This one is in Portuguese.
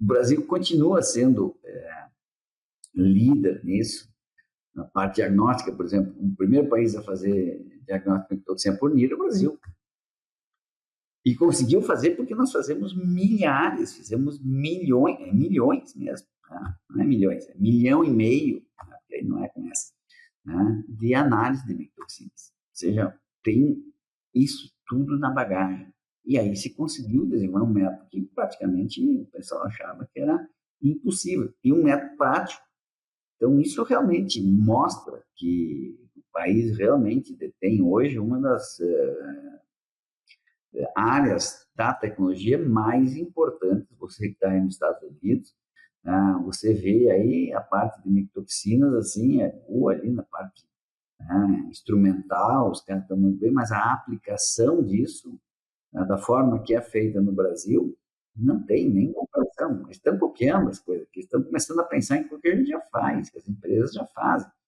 o Brasil continua sendo é, líder nisso, na parte diagnóstica, por exemplo, o primeiro país a fazer diagnóstico de toxina por NIR é o Brasil. E conseguiu fazer porque nós fazemos milhares, fizemos milhões, é milhões mesmo, tá? não é milhões, é milhão e meio, tá? aí não é com essa, né? de análise de micotoxinas. Ou seja, tem isso tudo na bagagem. E aí se conseguiu desenvolver um método que praticamente o pessoal achava que era impossível. E um método prático. Então, isso realmente mostra que o país realmente detém hoje uma das uh, áreas da tecnologia mais importantes. Você que está aí nos Estados Unidos, uh, você vê aí a parte de micotoxinas, assim, é boa ali na parte uh, instrumental, os caras estão muito bem, mas a aplicação disso né, da forma que é feita no Brasil, não tem nem comparação. Estão copiando as coisas aqui, estão começando a pensar em o que a gente já faz, que as empresas já fazem.